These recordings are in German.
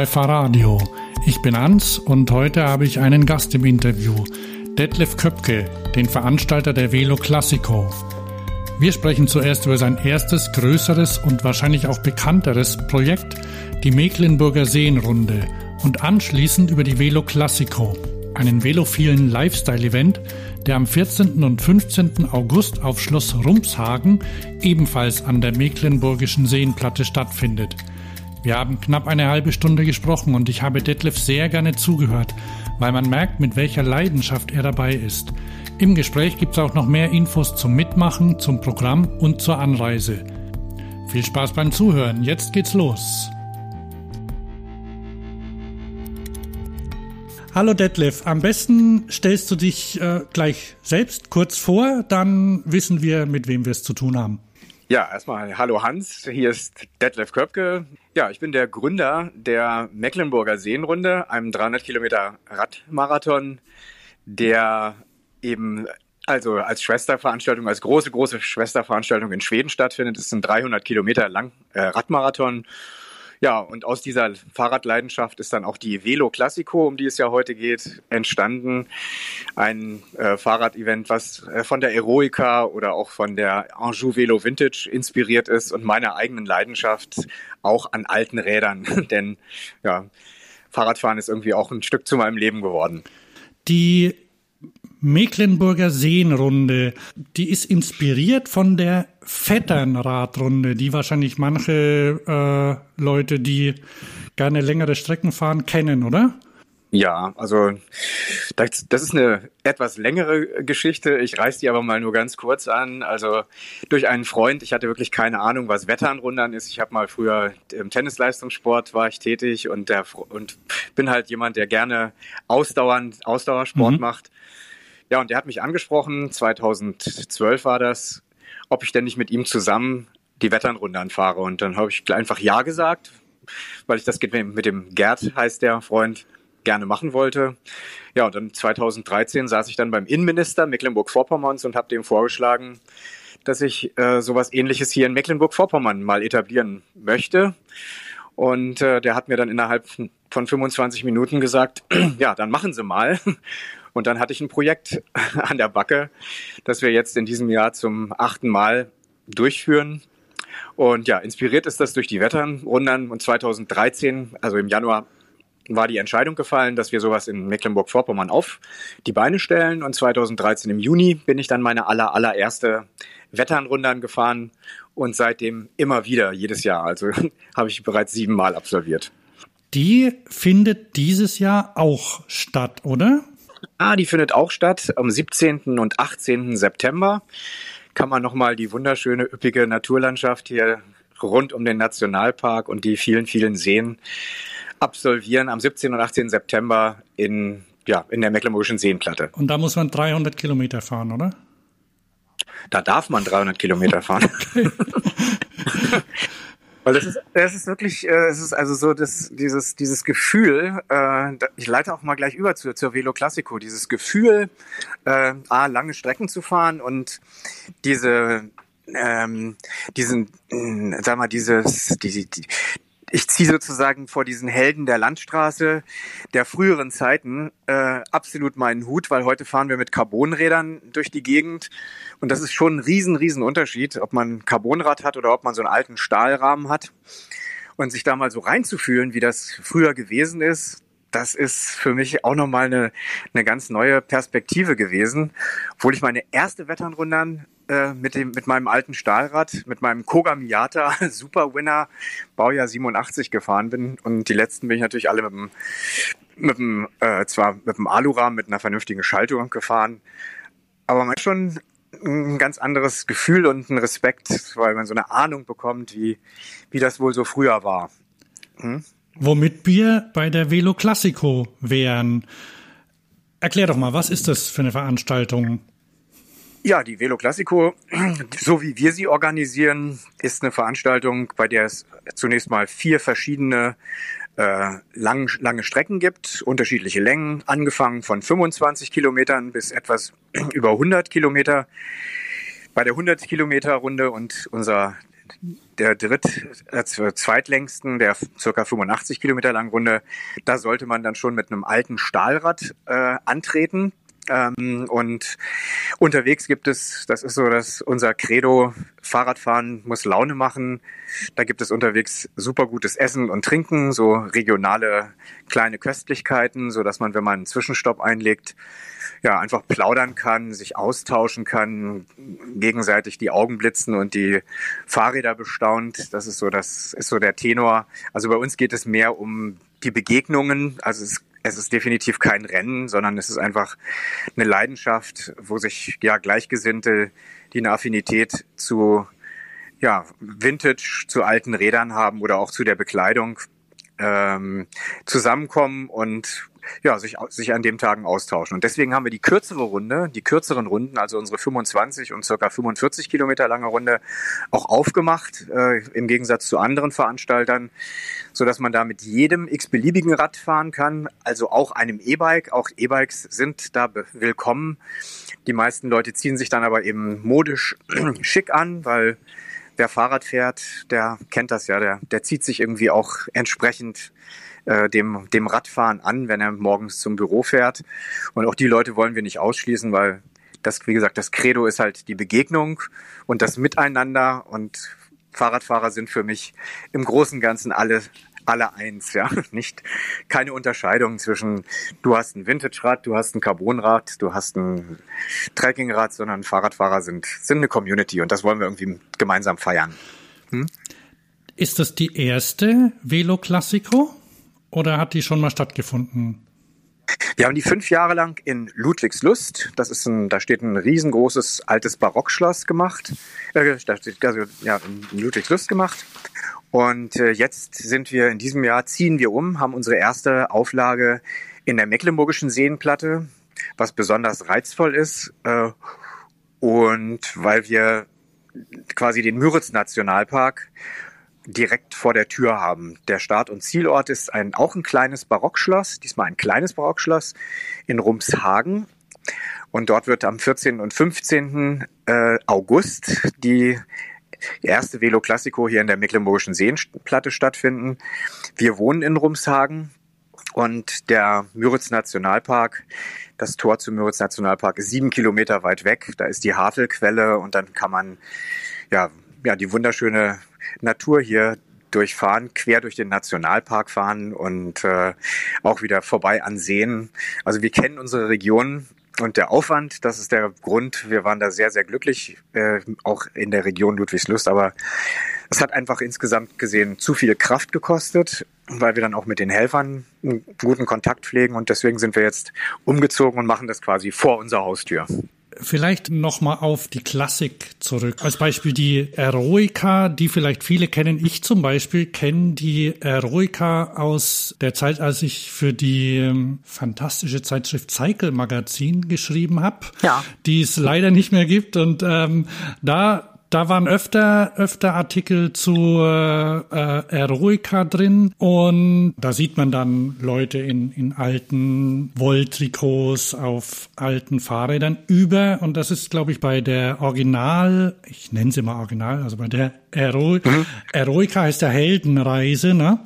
bei Fahrradio. Ich bin Hans und heute habe ich einen Gast im Interview, Detlef Köpke, den Veranstalter der Velo Classico. Wir sprechen zuerst über sein erstes, größeres und wahrscheinlich auch bekannteres Projekt, die Mecklenburger Seenrunde und anschließend über die Velo Classico, einen velophilen Lifestyle-Event, der am 14. und 15. August auf Schloss Rumpshagen, ebenfalls an der Mecklenburgischen Seenplatte stattfindet. Wir haben knapp eine halbe Stunde gesprochen und ich habe Detlef sehr gerne zugehört, weil man merkt, mit welcher Leidenschaft er dabei ist. Im Gespräch gibt es auch noch mehr Infos zum Mitmachen, zum Programm und zur Anreise. Viel Spaß beim Zuhören, jetzt geht's los. Hallo Detlef, am besten stellst du dich äh, gleich selbst kurz vor, dann wissen wir, mit wem wir es zu tun haben. Ja, erstmal hallo Hans, hier ist Detlef Köpke. Ja, ich bin der Gründer der Mecklenburger Seenrunde, einem 300 Kilometer Radmarathon, der eben also als Schwesterveranstaltung, als große, große Schwesterveranstaltung in Schweden stattfindet. Es ist ein 300 Kilometer lang äh, Radmarathon ja, und aus dieser Fahrradleidenschaft ist dann auch die Velo Classico, um die es ja heute geht, entstanden. Ein äh, Fahrradevent, was äh, von der Eroica oder auch von der Anjou Velo Vintage inspiriert ist und meiner eigenen Leidenschaft auch an alten Rädern. Denn ja, Fahrradfahren ist irgendwie auch ein Stück zu meinem Leben geworden. Die Mecklenburger Seenrunde, die ist inspiriert von der Vetternradrunde, die wahrscheinlich manche äh, Leute, die gerne längere Strecken fahren, kennen, oder? Ja, also das, das ist eine etwas längere Geschichte. Ich reiß die aber mal nur ganz kurz an. Also durch einen Freund, ich hatte wirklich keine Ahnung, was Wetternrundern ist. Ich habe mal früher im Tennisleistungssport war ich tätig und der und bin halt jemand, der gerne ausdauernd Ausdauersport mhm. macht. Ja, und der hat mich angesprochen, 2012 war das, ob ich denn nicht mit ihm zusammen die Wetternrunde anfahre. Und dann habe ich einfach Ja gesagt, weil ich das mit dem Gerd, heißt der Freund, gerne machen wollte. Ja, und dann 2013 saß ich dann beim Innenminister Mecklenburg-Vorpommerns und habe dem vorgeschlagen, dass ich äh, sowas ähnliches hier in Mecklenburg-Vorpommern mal etablieren möchte. Und äh, der hat mir dann innerhalb von 25 Minuten gesagt, ja, dann machen Sie mal. Und dann hatte ich ein Projekt an der Backe, das wir jetzt in diesem Jahr zum achten Mal durchführen. Und ja, inspiriert ist das durch die Wetternrunden. Und 2013, also im Januar, war die Entscheidung gefallen, dass wir sowas in Mecklenburg-Vorpommern auf die Beine stellen. Und 2013 im Juni bin ich dann meine aller, allererste Wetternrundern gefahren und seitdem immer wieder, jedes Jahr. Also habe ich bereits siebenmal absolviert. Die findet dieses Jahr auch statt, oder? Ah, die findet auch statt am 17. und 18. September. Kann man nochmal die wunderschöne, üppige Naturlandschaft hier rund um den Nationalpark und die vielen, vielen Seen absolvieren am 17. und 18. September in, ja, in der Mecklenburgischen Seenplatte. Und da muss man 300 Kilometer fahren, oder? Da darf man 300 Kilometer fahren. Okay. Weil das ist, das ist wirklich, äh, es ist also so, dass dieses, dieses Gefühl, äh, ich leite auch mal gleich über zur, zur Velo Classico, dieses Gefühl, äh, A, lange Strecken zu fahren und diese, ähm, diesen, äh, sag mal, dieses, die, die, ich ziehe sozusagen vor diesen Helden der Landstraße der früheren Zeiten äh, absolut meinen Hut, weil heute fahren wir mit Carbonrädern durch die Gegend und das ist schon ein riesen, riesen Unterschied, ob man Carbonrad hat oder ob man so einen alten Stahlrahmen hat und sich da mal so reinzufühlen, wie das früher gewesen ist. Das ist für mich auch nochmal eine, eine ganz neue Perspektive gewesen, obwohl ich meine erste Wetternrundern äh, mit dem mit meinem alten Stahlrad, mit meinem Koga Miata Super Winner Baujahr 87 gefahren bin und die letzten bin ich natürlich alle mit dem mit dem äh, zwar mit dem Alurahmen mit einer vernünftigen Schaltung gefahren, aber man hat schon ein ganz anderes Gefühl und einen Respekt, weil man so eine Ahnung bekommt, wie wie das wohl so früher war. Hm? Womit wir bei der Velo Classico wären. Erklär doch mal, was ist das für eine Veranstaltung? Ja, die Velo Classico, so wie wir sie organisieren, ist eine Veranstaltung, bei der es zunächst mal vier verschiedene äh, lang, lange Strecken gibt, unterschiedliche Längen, angefangen von 25 Kilometern bis etwas über 100 Kilometer. Bei der 100 Kilometer Runde und unser der dritt, äh, zweitlängsten, der circa 85 Kilometer langen Runde, da sollte man dann schon mit einem alten Stahlrad äh, antreten. Ähm, und unterwegs gibt es, das ist so dass unser Credo, Fahrradfahren muss Laune machen. Da gibt es unterwegs super gutes Essen und Trinken, so regionale kleine Köstlichkeiten, so dass man, wenn man einen Zwischenstopp einlegt, ja, einfach plaudern kann, sich austauschen kann, gegenseitig die Augen blitzen und die Fahrräder bestaunt. Das ist so, das ist so der Tenor. Also bei uns geht es mehr um die Begegnungen. Also es es ist definitiv kein Rennen, sondern es ist einfach eine Leidenschaft, wo sich ja Gleichgesinnte, die eine Affinität zu ja, Vintage, zu alten Rädern haben oder auch zu der Bekleidung ähm, zusammenkommen und ja, sich, sich an dem Tagen austauschen. Und deswegen haben wir die kürzere Runde, die kürzeren Runden, also unsere 25 und circa 45 Kilometer lange Runde, auch aufgemacht, äh, im Gegensatz zu anderen Veranstaltern, so dass man da mit jedem x-beliebigen Rad fahren kann, also auch einem E-Bike. Auch E-Bikes sind da willkommen. Die meisten Leute ziehen sich dann aber eben modisch schick an, weil wer Fahrrad fährt, der kennt das ja, der, der zieht sich irgendwie auch entsprechend äh, dem, dem Radfahren an, wenn er morgens zum Büro fährt. Und auch die Leute wollen wir nicht ausschließen, weil das, wie gesagt, das Credo ist halt die Begegnung und das Miteinander und Fahrradfahrer sind für mich im Großen und Ganzen alle alle eins, ja, nicht keine Unterscheidung zwischen du hast ein Vintage-Rad, du hast ein Carbonrad, du hast ein Trekkingrad, sondern Fahrradfahrer sind sind eine Community und das wollen wir irgendwie gemeinsam feiern. Hm? Ist das die erste Velo Classico? Oder hat die schon mal stattgefunden? Wir haben die fünf Jahre lang in Ludwigslust, das ist ein, da steht ein riesengroßes altes Barockschloss gemacht, äh, da steht, also, ja, in Ludwigslust gemacht. Und äh, jetzt sind wir in diesem Jahr, ziehen wir um, haben unsere erste Auflage in der Mecklenburgischen Seenplatte, was besonders reizvoll ist. Äh, und weil wir quasi den Müritz Nationalpark direkt vor der Tür haben. Der Start- und Zielort ist ein, auch ein kleines Barockschloss, diesmal ein kleines Barockschloss in Rumshagen. Und dort wird am 14. und 15. Äh, August die erste Velo Classico hier in der Mecklenburgischen Seenplatte stattfinden. Wir wohnen in Rumshagen und der Müritz Nationalpark, das Tor zum Müritz Nationalpark ist sieben Kilometer weit weg. Da ist die Havelquelle und dann kann man ja, ja die wunderschöne Natur hier durchfahren, quer durch den Nationalpark fahren und äh, auch wieder vorbei an Seen. Also wir kennen unsere Region und der Aufwand, das ist der Grund. Wir waren da sehr, sehr glücklich, äh, auch in der Region Ludwigslust, aber es hat einfach insgesamt gesehen zu viel Kraft gekostet, weil wir dann auch mit den Helfern einen guten Kontakt pflegen und deswegen sind wir jetzt umgezogen und machen das quasi vor unserer Haustür. Vielleicht nochmal auf die Klassik zurück. Als Beispiel die Eroica, die vielleicht viele kennen. Ich zum Beispiel kenne die Eroica aus der Zeit, als ich für die ähm, fantastische Zeitschrift Cycle Magazin geschrieben habe, ja. die es leider nicht mehr gibt. Und ähm, da da waren öfter, öfter Artikel zu äh, äh, Eroica drin und da sieht man dann Leute in, in alten Wolltrikots auf alten Fahrrädern über und das ist, glaube ich, bei der Original, ich nenne sie mal Original, also bei der Ero mhm. Eroica heißt der Heldenreise, ne?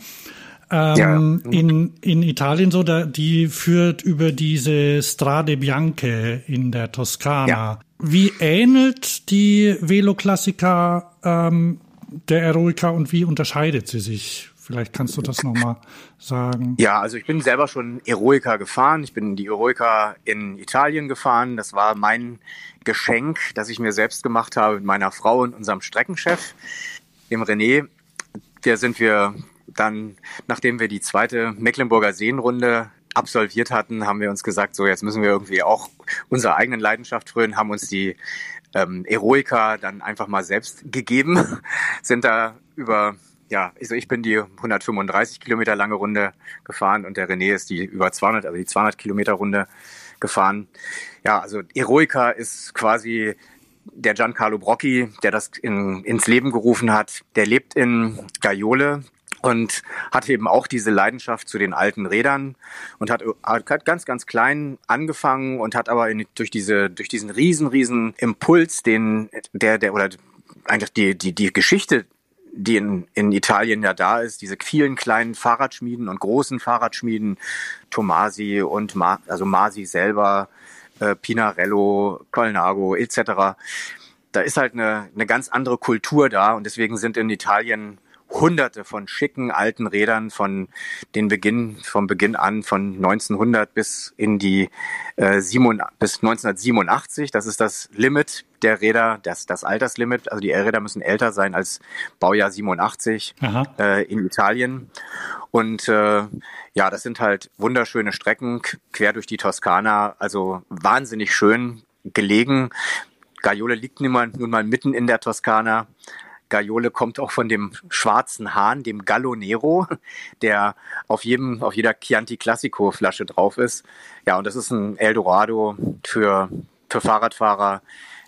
Ähm, ja. in, in Italien so, da, die führt über diese Strade Bianche in der Toskana. Ja. Wie ähnelt die Velo Classica ähm, der Eroica und wie unterscheidet sie sich? Vielleicht kannst du das nochmal sagen. Ja, also ich bin selber schon Eroica gefahren. Ich bin die Eroica in Italien gefahren. Das war mein Geschenk, das ich mir selbst gemacht habe mit meiner Frau und unserem Streckenchef, dem René. Der sind wir dann, nachdem wir die zweite Mecklenburger Seenrunde absolviert hatten, haben wir uns gesagt, so jetzt müssen wir irgendwie auch unserer eigenen Leidenschaft frönen, haben uns die ähm, Eroica dann einfach mal selbst gegeben, sind da über ja, also ich bin die 135 Kilometer lange Runde gefahren und der René ist die über 200, also die 200 Kilometer Runde gefahren. Ja, also Eroica ist quasi der Giancarlo Brocchi, der das in, ins Leben gerufen hat. Der lebt in Gaiole, und hat eben auch diese Leidenschaft zu den alten Rädern und hat, hat ganz, ganz klein angefangen und hat aber in, durch diese, durch diesen riesen, riesen Impuls, den, der, der, oder eigentlich die, die, die Geschichte die in, in Italien ja da ist, diese vielen kleinen Fahrradschmieden und großen Fahrradschmieden, Tomasi und Ma, also Masi selber, äh, Pinarello, Colnago etc. Da ist halt eine, eine ganz andere Kultur da und deswegen sind in Italien hunderte von schicken alten Rädern von den Beginn, vom Beginn an von 1900 bis in die äh, 7, bis 1987. Das ist das Limit der Räder, das, das Alterslimit. Also die Räder müssen älter sein als Baujahr 87 äh, in Italien. Und äh, ja, das sind halt wunderschöne Strecken quer durch die Toskana. Also wahnsinnig schön gelegen. Gaiole liegt nun mal, nun mal mitten in der Toskana. Gaiole kommt auch von dem schwarzen Hahn, dem Gallo Nero, der auf jedem, auf jeder Chianti Classico Flasche drauf ist. Ja, und das ist ein Eldorado für, für Fahrradfahrer,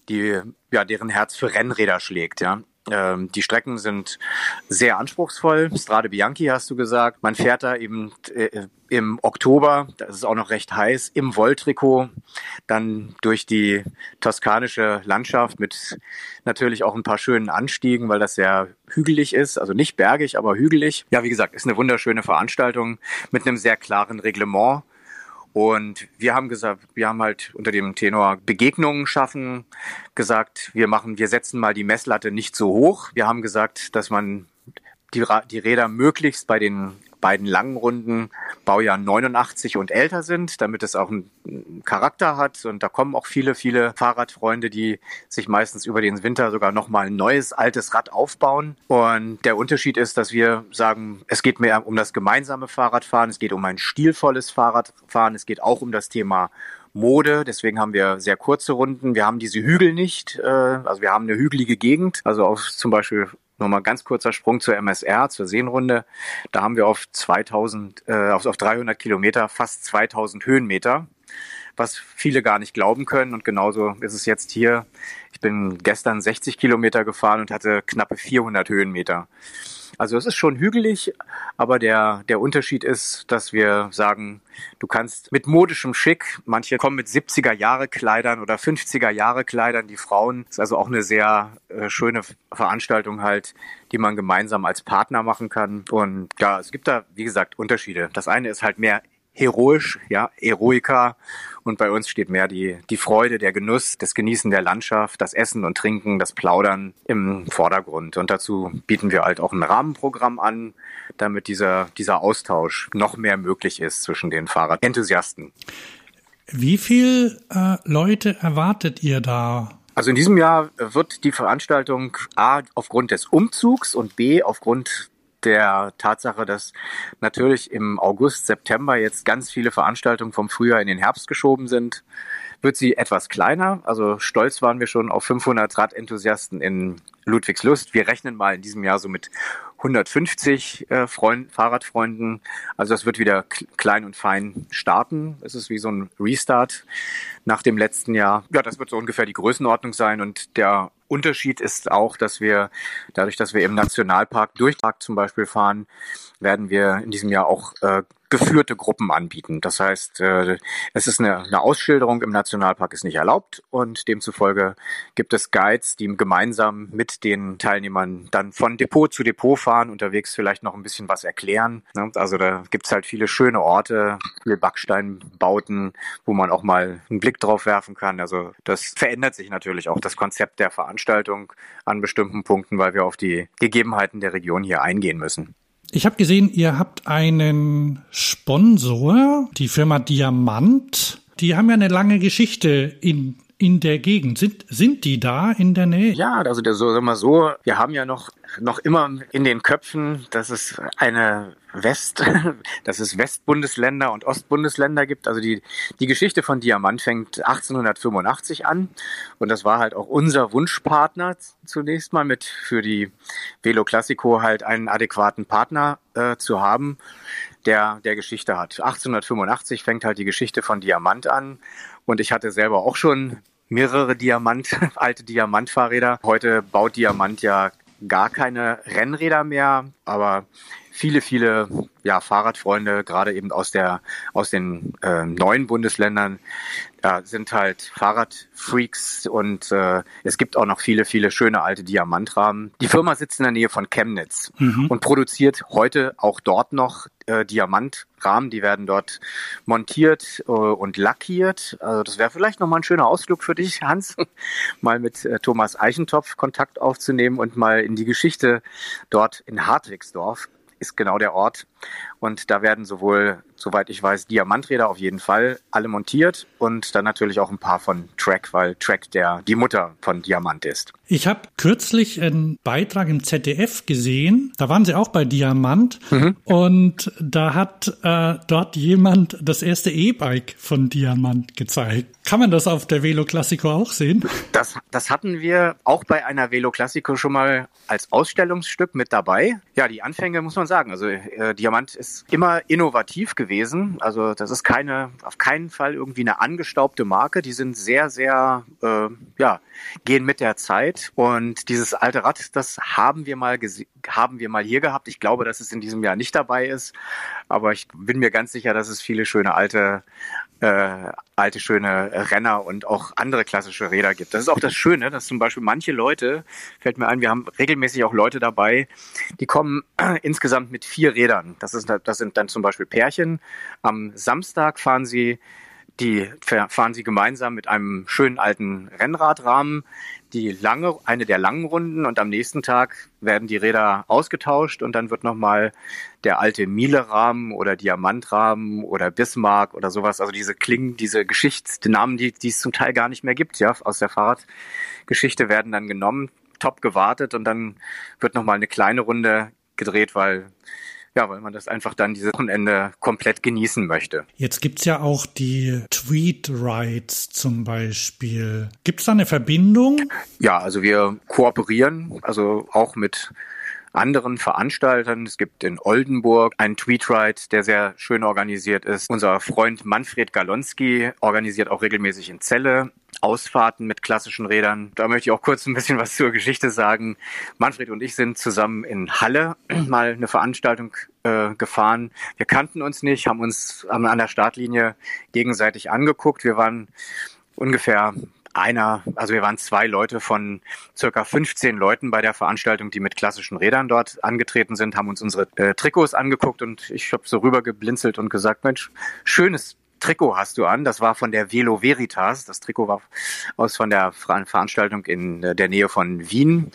die, ja, deren Herz für Rennräder schlägt, ja. Ähm, die Strecken sind sehr anspruchsvoll. Strade Bianchi hast du gesagt. Man fährt da eben äh, im Oktober, das ist auch noch recht heiß, im Wolltrikot dann durch die toskanische Landschaft mit natürlich auch ein paar schönen Anstiegen, weil das sehr hügelig ist, also nicht bergig, aber hügelig. Ja, wie gesagt, ist eine wunderschöne Veranstaltung mit einem sehr klaren Reglement. Und wir haben gesagt, wir haben halt unter dem Tenor Begegnungen schaffen gesagt, wir machen, wir setzen mal die Messlatte nicht so hoch. Wir haben gesagt, dass man die, die Räder möglichst bei den beiden langen Runden Baujahr 89 und älter sind, damit es auch einen Charakter hat. Und da kommen auch viele, viele Fahrradfreunde, die sich meistens über den Winter sogar nochmal ein neues, altes Rad aufbauen. Und der Unterschied ist, dass wir sagen, es geht mehr um das gemeinsame Fahrradfahren, es geht um ein stilvolles Fahrradfahren, es geht auch um das Thema Mode. Deswegen haben wir sehr kurze Runden. Wir haben diese Hügel nicht. Äh, also wir haben eine hügelige Gegend. Also auf zum Beispiel Nochmal ganz kurzer Sprung zur MSR, zur Seenrunde. Da haben wir auf 2000, äh, auf, auf 300 Kilometer fast 2000 Höhenmeter, was viele gar nicht glauben können. Und genauso ist es jetzt hier. Ich bin gestern 60 Kilometer gefahren und hatte knappe 400 Höhenmeter. Also es ist schon hügelig, aber der, der Unterschied ist, dass wir sagen, du kannst mit modischem Schick, manche kommen mit 70er Jahre Kleidern oder 50er Jahre Kleidern, die Frauen, das ist also auch eine sehr äh, schöne Veranstaltung halt, die man gemeinsam als Partner machen kann. Und ja, es gibt da, wie gesagt, Unterschiede. Das eine ist halt mehr heroisch, ja, Eroika. Und bei uns steht mehr die, die Freude, der Genuss, das Genießen der Landschaft, das Essen und Trinken, das Plaudern im Vordergrund. Und dazu bieten wir halt auch ein Rahmenprogramm an, damit dieser, dieser Austausch noch mehr möglich ist zwischen den Fahrradenthusiasten. Wie viel äh, Leute erwartet ihr da? Also in diesem Jahr wird die Veranstaltung A aufgrund des Umzugs und B aufgrund der Tatsache, dass natürlich im August, September jetzt ganz viele Veranstaltungen vom Frühjahr in den Herbst geschoben sind, wird sie etwas kleiner. Also stolz waren wir schon auf 500 Radenthusiasten in Ludwigslust. Wir rechnen mal in diesem Jahr so mit 150 äh, Freund, Fahrradfreunden. Also das wird wieder klein und fein starten. Es ist wie so ein Restart nach dem letzten Jahr. Ja, das wird so ungefähr die Größenordnung sein und der Unterschied ist auch, dass wir dadurch, dass wir im Nationalpark Durchtag zum Beispiel fahren, werden wir in diesem Jahr auch äh, geführte Gruppen anbieten. Das heißt, äh, es ist eine, eine Ausschilderung im Nationalpark ist nicht erlaubt und demzufolge gibt es Guides, die gemeinsam mit den Teilnehmern dann von Depot zu Depot fahren, unterwegs vielleicht noch ein bisschen was erklären. Ne? Also da gibt's halt viele schöne Orte, viele Backsteinbauten, wo man auch mal einen Blick drauf werfen kann. Also das verändert sich natürlich auch das Konzept der Veranstaltung an bestimmten Punkten, weil wir auf die Gegebenheiten der Region hier eingehen müssen. Ich habe gesehen, ihr habt einen Sponsor, die Firma Diamant. Die haben ja eine lange Geschichte in in der Gegend. Sind, sind die da in der Nähe? Ja, also der, sagen wir so, wir haben ja noch, noch immer in den Köpfen, dass es eine West, dass es Westbundesländer und Ostbundesländer gibt. Also die, die Geschichte von Diamant fängt 1885 an. Und das war halt auch unser Wunschpartner zunächst mal mit für die Velo Classico halt einen adäquaten Partner äh, zu haben, der, der Geschichte hat. 1885 fängt halt die Geschichte von Diamant an. Und ich hatte selber auch schon mehrere Diamant, alte Diamantfahrräder. Heute baut Diamant ja gar keine Rennräder mehr. Aber viele, viele ja, Fahrradfreunde, gerade eben aus der aus den äh, neuen Bundesländern, ja, sind halt Fahrradfreaks und äh, es gibt auch noch viele, viele schöne alte Diamantrahmen. Die Firma sitzt in der Nähe von Chemnitz mhm. und produziert heute auch dort noch äh, Diamantrahmen. Die werden dort montiert äh, und lackiert. Also das wäre vielleicht nochmal ein schöner Ausflug für dich, Hans, mal mit äh, Thomas Eichentopf Kontakt aufzunehmen und mal in die Geschichte dort in Hartwigsdorf ist genau der Ort. Und da werden sowohl, soweit ich weiß, Diamanträder auf jeden Fall alle montiert und dann natürlich auch ein paar von Track, weil Track der die Mutter von Diamant ist. Ich habe kürzlich einen Beitrag im ZDF gesehen, da waren sie auch bei Diamant mhm. und da hat äh, dort jemand das erste E-Bike von Diamant gezeigt. Kann man das auf der Velo Classico auch sehen? Das, das hatten wir auch bei einer Velo Classico schon mal als Ausstellungsstück mit dabei. Ja, die Anfänge muss man sagen. Also äh, Diamant ist immer innovativ gewesen. Also das ist keine, auf keinen Fall irgendwie eine angestaubte Marke. Die sind sehr, sehr, äh, ja, gehen mit der Zeit. Und dieses alte Rad, das haben wir mal haben wir mal hier gehabt. Ich glaube, dass es in diesem Jahr nicht dabei ist, aber ich bin mir ganz sicher, dass es viele schöne alte äh, alte schöne Renner und auch andere klassische Räder gibt. Das ist auch das Schöne, dass zum Beispiel manche Leute, fällt mir ein, wir haben regelmäßig auch Leute dabei, die kommen insgesamt mit vier Rädern. Das, ist, das sind dann zum Beispiel Pärchen. Am Samstag fahren sie die fahren sie gemeinsam mit einem schönen alten Rennradrahmen die lange, eine der langen Runden und am nächsten Tag werden die Räder ausgetauscht und dann wird nochmal der alte Miele-Rahmen oder Diamantrahmen oder Bismarck oder sowas, also diese Klingen, diese Geschichtsnamen, die, die es zum Teil gar nicht mehr gibt, ja, aus der Fahrradgeschichte werden dann genommen, top gewartet und dann wird nochmal eine kleine Runde gedreht, weil ja, weil man das einfach dann dieses Wochenende komplett genießen möchte. Jetzt gibt's ja auch die Tweet Rides zum Beispiel. Gibt's da eine Verbindung? Ja, also wir kooperieren, also auch mit anderen Veranstaltern. Es gibt in Oldenburg einen Tweetride, der sehr schön organisiert ist. Unser Freund Manfred Galonski organisiert auch regelmäßig in Celle Ausfahrten mit klassischen Rädern. Da möchte ich auch kurz ein bisschen was zur Geschichte sagen. Manfred und ich sind zusammen in Halle mal eine Veranstaltung äh, gefahren. Wir kannten uns nicht, haben uns an der Startlinie gegenseitig angeguckt. Wir waren ungefähr einer, also wir waren zwei Leute von circa 15 Leuten bei der Veranstaltung, die mit klassischen Rädern dort angetreten sind, haben uns unsere äh, Trikots angeguckt und ich habe so rüber geblinzelt und gesagt, Mensch, schönes Trikot hast du an. Das war von der Velo Veritas. Das Trikot war aus von der Veranstaltung in der Nähe von Wien.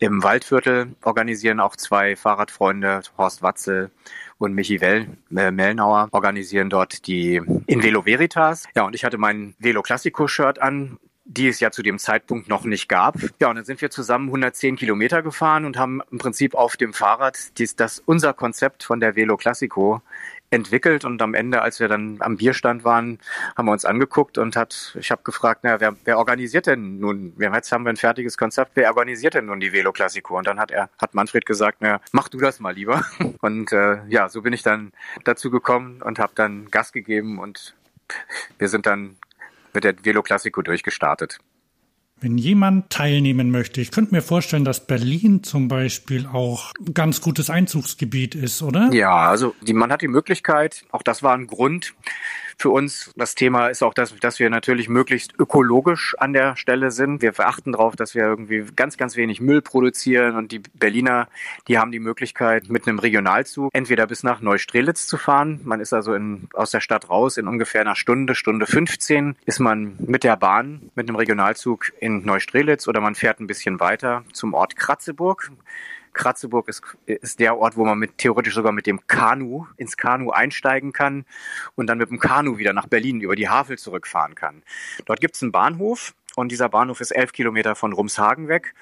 Im Waldviertel organisieren auch zwei Fahrradfreunde, Horst Watzel und Michi Well, äh, Mellnauer, organisieren dort die in Velo Veritas. Ja, und ich hatte mein Velo Classico Shirt an die es ja zu dem Zeitpunkt noch nicht gab. Ja, und dann sind wir zusammen 110 Kilometer gefahren und haben im Prinzip auf dem Fahrrad dies, das unser Konzept von der Velo Classico entwickelt und am Ende, als wir dann am Bierstand waren, haben wir uns angeguckt und hat, ich habe gefragt, na, wer, wer organisiert denn nun? Wir, jetzt haben wir ein fertiges Konzept, wer organisiert denn nun die Velo Classico? Und dann hat er, hat Manfred gesagt, na, mach du das mal lieber. Und äh, ja, so bin ich dann dazu gekommen und habe dann Gas gegeben und wir sind dann mit der Velo Classico durchgestartet. Wenn jemand teilnehmen möchte, ich könnte mir vorstellen, dass Berlin zum Beispiel auch ein ganz gutes Einzugsgebiet ist, oder? Ja, also die, man hat die Möglichkeit, auch das war ein Grund, für uns. Das Thema ist auch, dass, dass wir natürlich möglichst ökologisch an der Stelle sind. Wir achten darauf, dass wir irgendwie ganz, ganz wenig Müll produzieren und die Berliner, die haben die Möglichkeit, mit einem Regionalzug entweder bis nach Neustrelitz zu fahren. Man ist also in, aus der Stadt raus in ungefähr einer Stunde, Stunde 15 ist man mit der Bahn, mit einem Regionalzug in Neustrelitz oder man fährt ein bisschen weiter zum Ort Kratzeburg. Kratzeburg ist, ist der Ort, wo man mit, theoretisch sogar mit dem Kanu ins Kanu einsteigen kann und dann mit dem Kanu wieder nach Berlin über die Havel zurückfahren kann. Dort gibt es einen Bahnhof und dieser Bahnhof ist elf Kilometer von Rumshagen weg.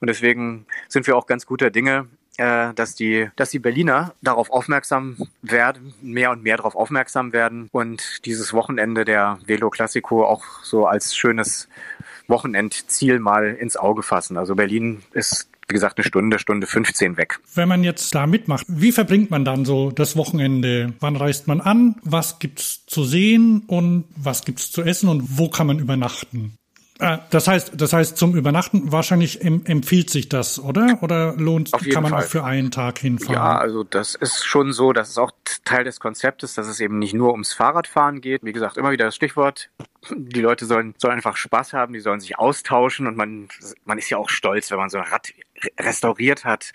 Und deswegen sind wir auch ganz guter Dinge, äh, dass die, dass die Berliner darauf aufmerksam werden, mehr und mehr darauf aufmerksam werden und dieses Wochenende der Velo Classico auch so als schönes Wochenendziel mal ins Auge fassen. Also Berlin ist wie gesagt, eine Stunde, Stunde 15 weg. Wenn man jetzt da mitmacht, wie verbringt man dann so das Wochenende? Wann reist man an? Was gibt's zu sehen und was gibt's zu essen und wo kann man übernachten? Äh, das heißt, das heißt, zum Übernachten wahrscheinlich empfiehlt sich das, oder? Oder lohnt, kann man Fall. auch für einen Tag hinfahren? Ja, also das ist schon so, das ist auch Teil des Konzeptes, dass es eben nicht nur ums Fahrradfahren geht. Wie gesagt, immer wieder das Stichwort. Die Leute sollen, sollen einfach Spaß haben, die sollen sich austauschen und man, man ist ja auch stolz, wenn man so ein Rad restauriert hat.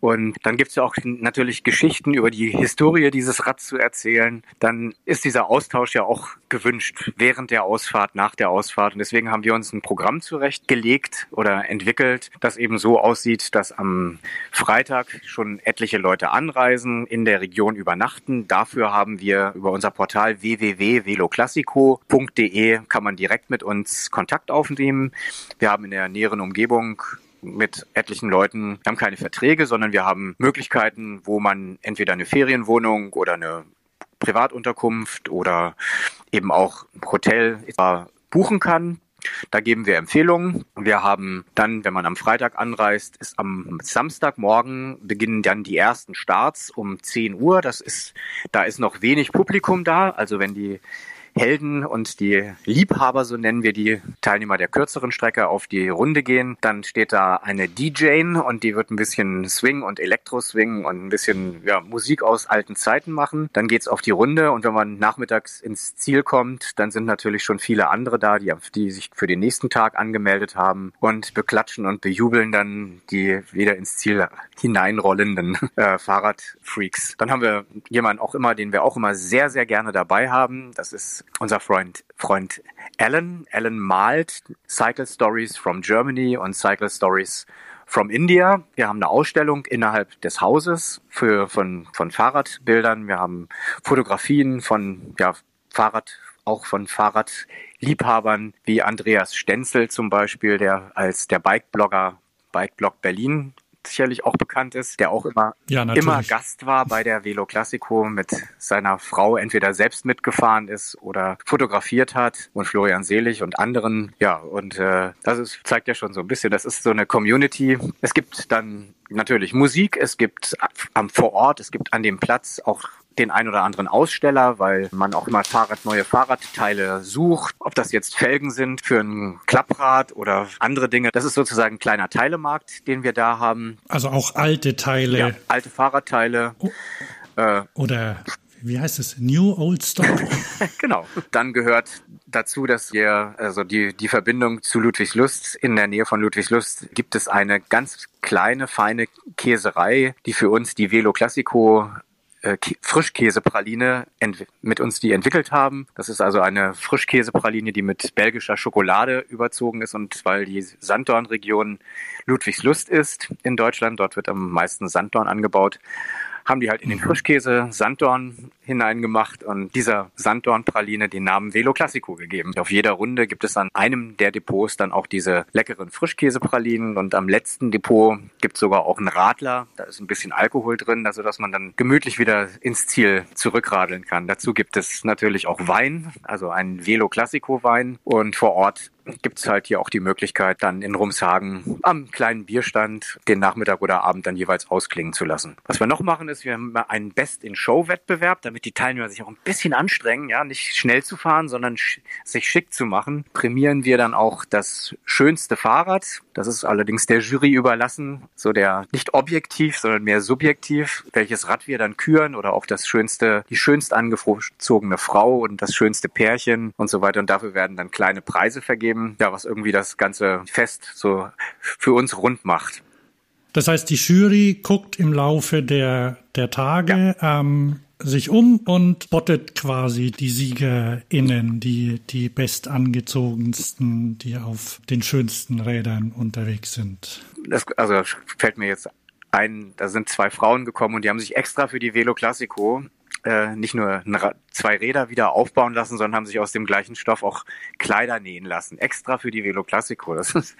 Und dann gibt's ja auch natürlich Geschichten über die Historie dieses Rads zu erzählen. Dann ist dieser Austausch ja auch gewünscht während der Ausfahrt, nach der Ausfahrt. Und deswegen haben wir uns ein Programm zurechtgelegt oder entwickelt, das eben so aussieht, dass am Freitag schon etliche Leute anreisen, in der Region übernachten. Dafür haben wir über unser Portal www.veloclassico.de kann man direkt mit uns Kontakt aufnehmen. Wir haben in der näheren Umgebung mit etlichen Leuten. Wir haben keine Verträge, sondern wir haben Möglichkeiten, wo man entweder eine Ferienwohnung oder eine Privatunterkunft oder eben auch Hotel buchen kann. Da geben wir Empfehlungen. Wir haben dann, wenn man am Freitag anreist, ist am Samstagmorgen beginnen dann die ersten Starts um 10 Uhr. Das ist, da ist noch wenig Publikum da. Also wenn die Helden und die Liebhaber, so nennen wir die Teilnehmer der kürzeren Strecke, auf die Runde gehen. Dann steht da eine DJ und die wird ein bisschen Swing und Elektro-Swing und ein bisschen ja, Musik aus alten Zeiten machen. Dann geht's auf die Runde und wenn man nachmittags ins Ziel kommt, dann sind natürlich schon viele andere da, die, die sich für den nächsten Tag angemeldet haben und beklatschen und bejubeln dann die wieder ins Ziel hineinrollenden äh, Fahrradfreaks. Dann haben wir jemanden auch immer, den wir auch immer sehr, sehr gerne dabei haben. Das ist unser Freund, Freund Alan. Alan malt Cycle Stories from Germany und Cycle Stories from India. Wir haben eine Ausstellung innerhalb des Hauses für, von, von Fahrradbildern. Wir haben Fotografien von ja, Fahrrad, auch von Fahrradliebhabern wie Andreas Stenzel zum Beispiel, der als der Bikeblogger Bikeblog Berlin sicherlich auch bekannt ist, der auch immer, ja, immer Gast war bei der Velo Classico mit seiner Frau entweder selbst mitgefahren ist oder fotografiert hat und Florian Selig und anderen. Ja, und äh, das ist, zeigt ja schon so ein bisschen, das ist so eine Community. Es gibt dann natürlich Musik, es gibt am vor Ort, es gibt an dem Platz auch den ein oder anderen Aussteller, weil man auch immer Fahrrad, neue Fahrradteile sucht. Ob das jetzt Felgen sind für ein Klapprad oder andere Dinge. Das ist sozusagen ein kleiner Teilemarkt, den wir da haben. Also auch alte Teile. Ja, alte Fahrradteile. Oh. Äh, oder wie heißt es? New Old Stock. genau. Dann gehört dazu, dass wir, also die, die Verbindung zu Ludwigslust, in der Nähe von Ludwigslust gibt es eine ganz kleine, feine Käserei, die für uns die Velo Classico äh, Frischkäsepraline mit uns die entwickelt haben. Das ist also eine Frischkäsepraline, die mit belgischer Schokolade überzogen ist und weil die Sanddornregion Ludwigslust ist in Deutschland, dort wird am meisten Sanddorn angebaut, haben die halt in den mhm. Frischkäse Sanddorn hineingemacht und dieser Sanddornpraline den Namen Velo Classico gegeben. Auf jeder Runde gibt es an einem der Depots dann auch diese leckeren Frischkäsepralinen und am letzten Depot gibt es sogar auch einen Radler. Da ist ein bisschen Alkohol drin, also dass man dann gemütlich wieder ins Ziel zurückradeln kann. Dazu gibt es natürlich auch Wein, also einen Velo Classico Wein und vor Ort gibt es halt hier auch die Möglichkeit, dann in Rumshagen am kleinen Bierstand den Nachmittag oder Abend dann jeweils ausklingen zu lassen. Was wir noch machen ist, wir haben einen Best-in-Show-Wettbewerb, damit die Teilnehmer sich auch ein bisschen anstrengen, ja, nicht schnell zu fahren, sondern sich schick zu machen. Prämieren wir dann auch das schönste Fahrrad. Das ist allerdings der Jury überlassen, so der nicht objektiv, sondern mehr subjektiv, welches Rad wir dann küren oder auch das schönste, die schönst angezogene Frau und das schönste Pärchen und so weiter. Und dafür werden dann kleine Preise vergeben geben, ja, was irgendwie das ganze Fest so für uns rund macht. Das heißt, die Jury guckt im Laufe der, der Tage ja. ähm, sich um und spottet quasi die SiegerInnen, die, die bestangezogensten, die auf den schönsten Rädern unterwegs sind. Das, also fällt mir jetzt ein, da sind zwei Frauen gekommen und die haben sich extra für die Velo Classico äh, nicht nur zwei Räder wieder aufbauen lassen, sondern haben sich aus dem gleichen Stoff auch Kleider nähen lassen. Extra für die Velo Classico. Das ist,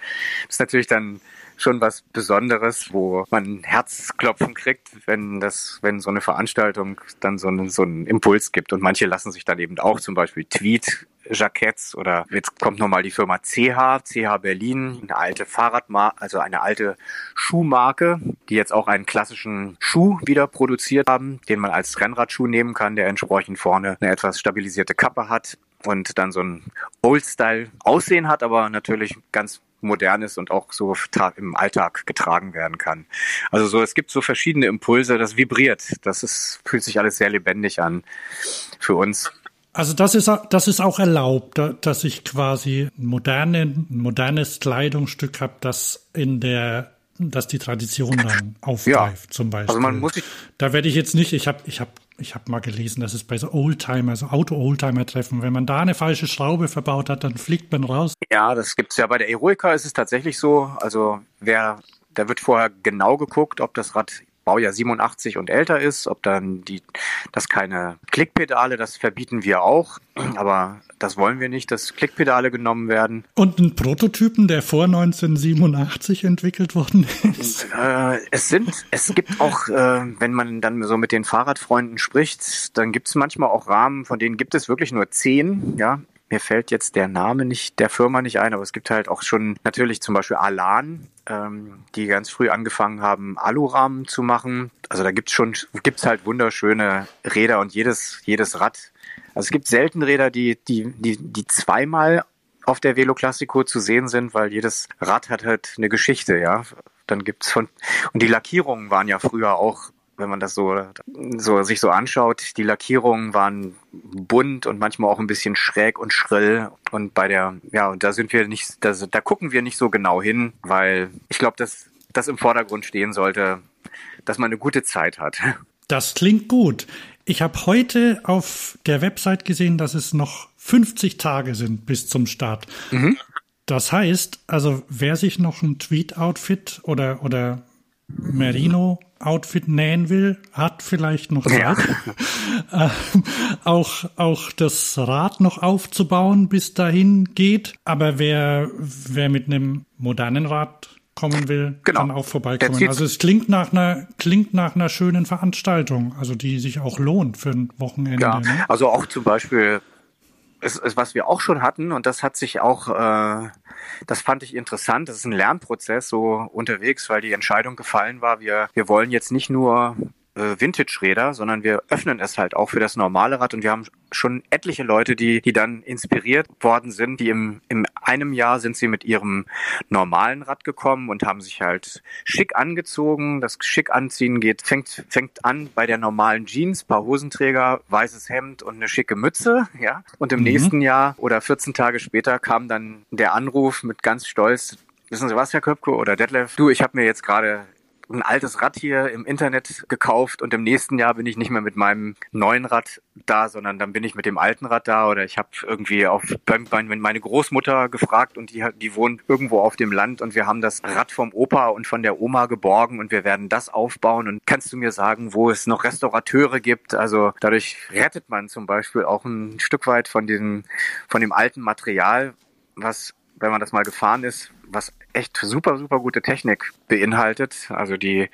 ist natürlich dann schon was Besonderes, wo man Herzklopfen kriegt, wenn das, wenn so eine Veranstaltung dann so einen, so einen Impuls gibt. Und manche lassen sich dann eben auch zum Beispiel Tweet Jacketts oder jetzt kommt nochmal die Firma CH, CH Berlin, eine alte Fahrradmarke, also eine alte Schuhmarke, die jetzt auch einen klassischen Schuh wieder produziert haben, den man als Rennradschuh nehmen kann, der entsprechend vorne eine etwas stabilisierte Kappe hat und dann so ein Old-Style-Aussehen hat, aber natürlich ganz modern ist und auch so im Alltag getragen werden kann. Also so, es gibt so verschiedene Impulse, das vibriert. Das ist, fühlt sich alles sehr lebendig an für uns. Also das ist, das ist auch erlaubt, dass ich quasi moderne, ein modernes Kleidungsstück habe, das in der dass die Tradition dann aufgreift, ja. zum Beispiel. Also man muss da werde ich jetzt nicht, ich habe ich hab, ich hab mal gelesen, dass es bei so Oldtimer, so Auto-Oldtimer-Treffen, wenn man da eine falsche Schraube verbaut hat, dann fliegt man raus. Ja, das gibt's ja bei der Eroica ist es tatsächlich so. Also wer, da wird vorher genau geguckt, ob das Rad Baujahr 87 und älter ist, ob dann die, das keine Klickpedale, das verbieten wir auch, aber das wollen wir nicht, dass Klickpedale genommen werden. Und einen Prototypen, der vor 1987 entwickelt worden ist? Äh, es sind, es gibt auch, äh, wenn man dann so mit den Fahrradfreunden spricht, dann gibt es manchmal auch Rahmen, von denen gibt es wirklich nur zehn, ja, mir fällt jetzt der Name nicht der Firma nicht ein, aber es gibt halt auch schon natürlich zum Beispiel Alan, ähm, die ganz früh angefangen haben, Alurahmen zu machen. Also da gibt's schon, gibt's halt wunderschöne Räder und jedes, jedes Rad. Also es gibt selten Räder, die, die, die, die zweimal auf der Velo Classico zu sehen sind, weil jedes Rad hat halt eine Geschichte, ja. Dann gibt's von, und die Lackierungen waren ja früher auch wenn man das so, so sich so anschaut, die Lackierungen waren bunt und manchmal auch ein bisschen schräg und schrill. Und bei der, ja, und da sind wir nicht, da, da gucken wir nicht so genau hin, weil ich glaube, dass das im Vordergrund stehen sollte, dass man eine gute Zeit hat. Das klingt gut. Ich habe heute auf der Website gesehen, dass es noch 50 Tage sind bis zum Start. Mhm. Das heißt, also wer sich noch ein Tweet-Outfit oder, oder Merino-Outfit nähen will, hat vielleicht noch Zeit. Ja. äh, auch, auch das Rad noch aufzubauen bis dahin geht. Aber wer, wer mit einem modernen Rad kommen will, genau. kann auch vorbeikommen. Also es klingt nach einer klingt nach einer schönen Veranstaltung, also die sich auch lohnt für ein Wochenende. Ja, ne? also auch zum Beispiel es, es, was wir auch schon hatten und das hat sich auch, äh, das fand ich interessant. Das ist ein Lernprozess so unterwegs, weil die Entscheidung gefallen war. Wir wir wollen jetzt nicht nur äh, Vintage-Räder, sondern wir öffnen es halt auch für das normale Rad und wir haben schon etliche Leute, die, die dann inspiriert worden sind, die im, im einem Jahr sind sie mit ihrem normalen Rad gekommen und haben sich halt schick angezogen. Das schick anziehen geht, fängt, fängt an bei der normalen Jeans, paar Hosenträger, weißes Hemd und eine schicke Mütze, ja. Und im mhm. nächsten Jahr oder 14 Tage später kam dann der Anruf mit ganz stolz, Wissen Sie was, Herr Köpke oder Detlef? Du, ich habe mir jetzt gerade ein altes Rad hier im Internet gekauft und im nächsten Jahr bin ich nicht mehr mit meinem neuen Rad da, sondern dann bin ich mit dem alten Rad da oder ich habe irgendwie auf meine Großmutter gefragt und die, die wohnt irgendwo auf dem Land und wir haben das Rad vom Opa und von der Oma geborgen und wir werden das aufbauen und kannst du mir sagen, wo es noch Restaurateure gibt? Also dadurch rettet man zum Beispiel auch ein Stück weit von diesem, von dem alten Material, was wenn man das mal gefahren ist, was echt super, super gute Technik beinhaltet. Also die,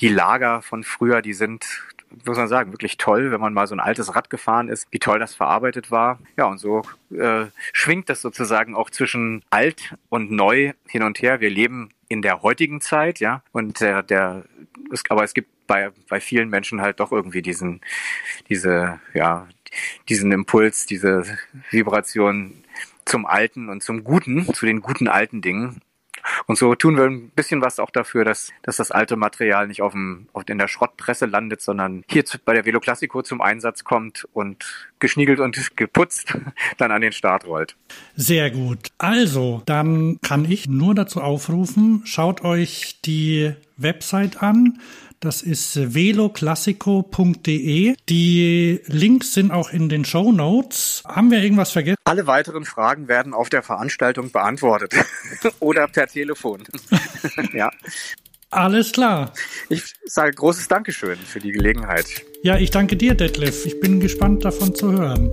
die Lager von früher, die sind, muss man sagen, wirklich toll, wenn man mal so ein altes Rad gefahren ist, wie toll das verarbeitet war. Ja, und so äh, schwingt das sozusagen auch zwischen alt und neu hin und her. Wir leben in der heutigen Zeit, ja, und der, der ist, aber es gibt bei, bei vielen Menschen halt doch irgendwie diesen, diese, ja, diesen Impuls, diese Vibration, zum Alten und zum Guten, zu den guten alten Dingen. Und so tun wir ein bisschen was auch dafür, dass, dass das alte Material nicht auf dem, auf, in der Schrottpresse landet, sondern hier zu, bei der Velo Classico zum Einsatz kommt und geschniegelt und geputzt dann an den Start rollt. Sehr gut. Also, dann kann ich nur dazu aufrufen, schaut euch die Website an. Das ist veloclassico.de. Die Links sind auch in den Show Notes. Haben wir irgendwas vergessen? Alle weiteren Fragen werden auf der Veranstaltung beantwortet oder per Telefon. ja. Alles klar. Ich sage großes Dankeschön für die Gelegenheit. Ja, ich danke dir, Detlef. Ich bin gespannt davon zu hören.